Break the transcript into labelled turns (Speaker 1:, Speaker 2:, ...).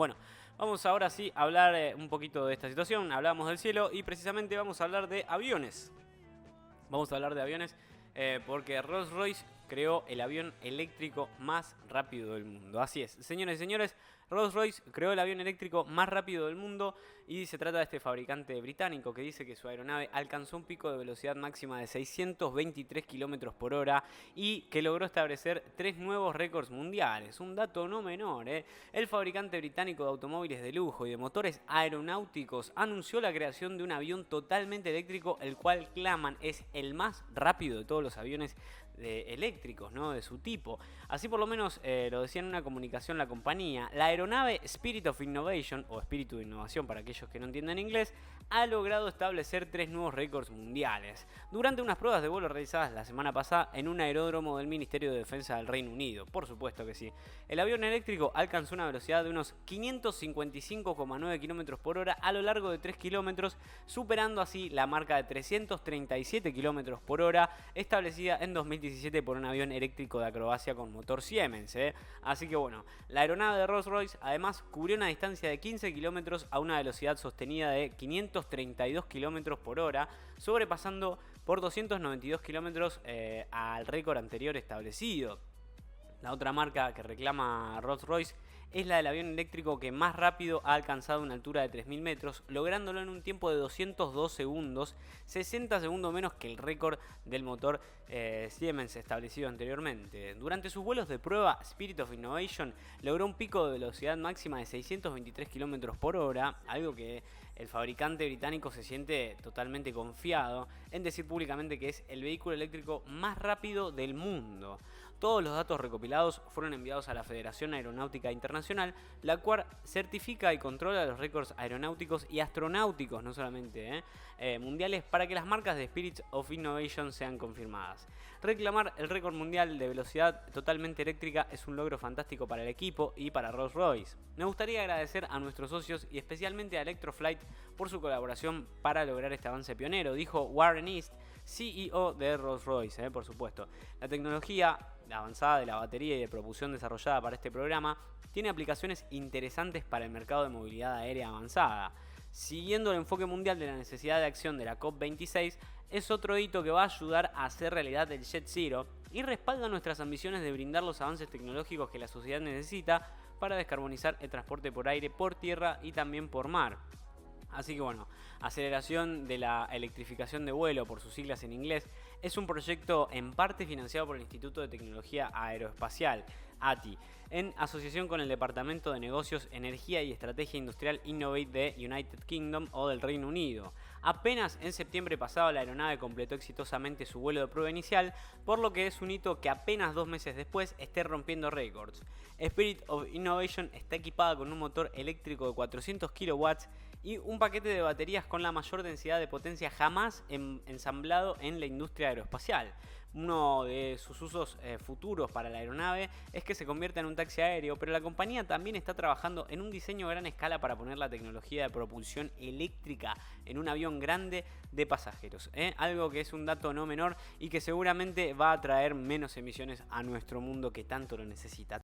Speaker 1: Bueno, vamos ahora sí a hablar eh, un poquito de esta situación. Hablamos del cielo y precisamente vamos a hablar de aviones. Vamos a hablar de aviones eh, porque Rolls Royce creó el avión eléctrico más rápido del mundo. Así es, señores y señores, Rolls-Royce creó el avión eléctrico más rápido del mundo y se trata de este fabricante británico que dice que su aeronave alcanzó un pico de velocidad máxima de 623 km por hora y que logró establecer tres nuevos récords mundiales. Un dato no menor, ¿eh? El fabricante británico de automóviles de lujo y de motores aeronáuticos anunció la creación de un avión totalmente eléctrico, el cual claman es el más rápido de todos los aviones de eléctricos, ¿no? De su tipo. Así por lo menos eh, lo decía en una comunicación la compañía. La aeronave Spirit of Innovation, o Espíritu de Innovación para aquellos que no entienden inglés, ha logrado establecer tres nuevos récords mundiales. Durante unas pruebas de vuelo realizadas la semana pasada en un aeródromo del Ministerio de Defensa del Reino Unido. Por supuesto que sí. El avión eléctrico alcanzó una velocidad de unos 555,9 km por hora a lo largo de 3 kilómetros, superando así la marca de 337 km por hora establecida en 2017 por un avión eléctrico de acrobacia con motor Siemens. ¿eh? Así que bueno, la aeronave de Rolls-Royce además cubrió una distancia de 15 kilómetros a una velocidad sostenida de 532 kilómetros por hora, sobrepasando por 292 kilómetros eh, al récord anterior establecido. La otra marca que reclama Rolls-Royce es la del avión eléctrico que más rápido ha alcanzado una altura de 3.000 metros, lográndolo en un tiempo de 202 segundos, 60 segundos menos que el récord del motor eh, Siemens establecido anteriormente. Durante sus vuelos de prueba, Spirit of Innovation logró un pico de velocidad máxima de 623 km por hora, algo que el fabricante británico se siente totalmente confiado en decir públicamente que es el vehículo eléctrico más rápido del mundo. Todos los datos recopilados fueron enviados a la Federación Aeronáutica Internacional, la cual certifica y controla los récords aeronáuticos y astronáuticos, no solamente ¿eh? Eh, mundiales, para que las marcas de Spirits of Innovation sean confirmadas. Reclamar el récord mundial de velocidad totalmente eléctrica es un logro fantástico para el equipo y para Rolls Royce. Me gustaría agradecer a nuestros socios y especialmente a Electroflight por su colaboración para lograr este avance pionero, dijo Warren East, CEO de Rolls Royce, ¿eh? por supuesto. La tecnología avanzada de la batería y de propulsión desarrollada para este programa tiene aplicaciones interesantes para el mercado de movilidad aérea avanzada. Siguiendo el enfoque mundial de la necesidad de acción de la COP26, es otro hito que va a ayudar a hacer realidad el Jet Zero y respalda nuestras ambiciones de brindar los avances tecnológicos que la sociedad necesita para descarbonizar el transporte por aire, por tierra y también por mar. Así que bueno, aceleración de la electrificación de vuelo, por sus siglas en inglés, es un proyecto en parte financiado por el Instituto de Tecnología Aeroespacial, ATI, en asociación con el Departamento de Negocios, Energía y Estrategia Industrial Innovate de United Kingdom o del Reino Unido. Apenas en septiembre pasado la aeronave completó exitosamente su vuelo de prueba inicial, por lo que es un hito que apenas dos meses después esté rompiendo récords. Spirit of Innovation está equipada con un motor eléctrico de 400 kW y un paquete de baterías con la mayor densidad de potencia jamás ensamblado en la industria aeroespacial. Uno de sus usos eh, futuros para la aeronave es que se convierta en un taxi aéreo, pero la compañía también está trabajando en un diseño a gran escala para poner la tecnología de propulsión eléctrica en un avión grande de pasajeros. ¿eh? Algo que es un dato no menor y que seguramente va a traer menos emisiones a nuestro mundo que tanto lo necesita.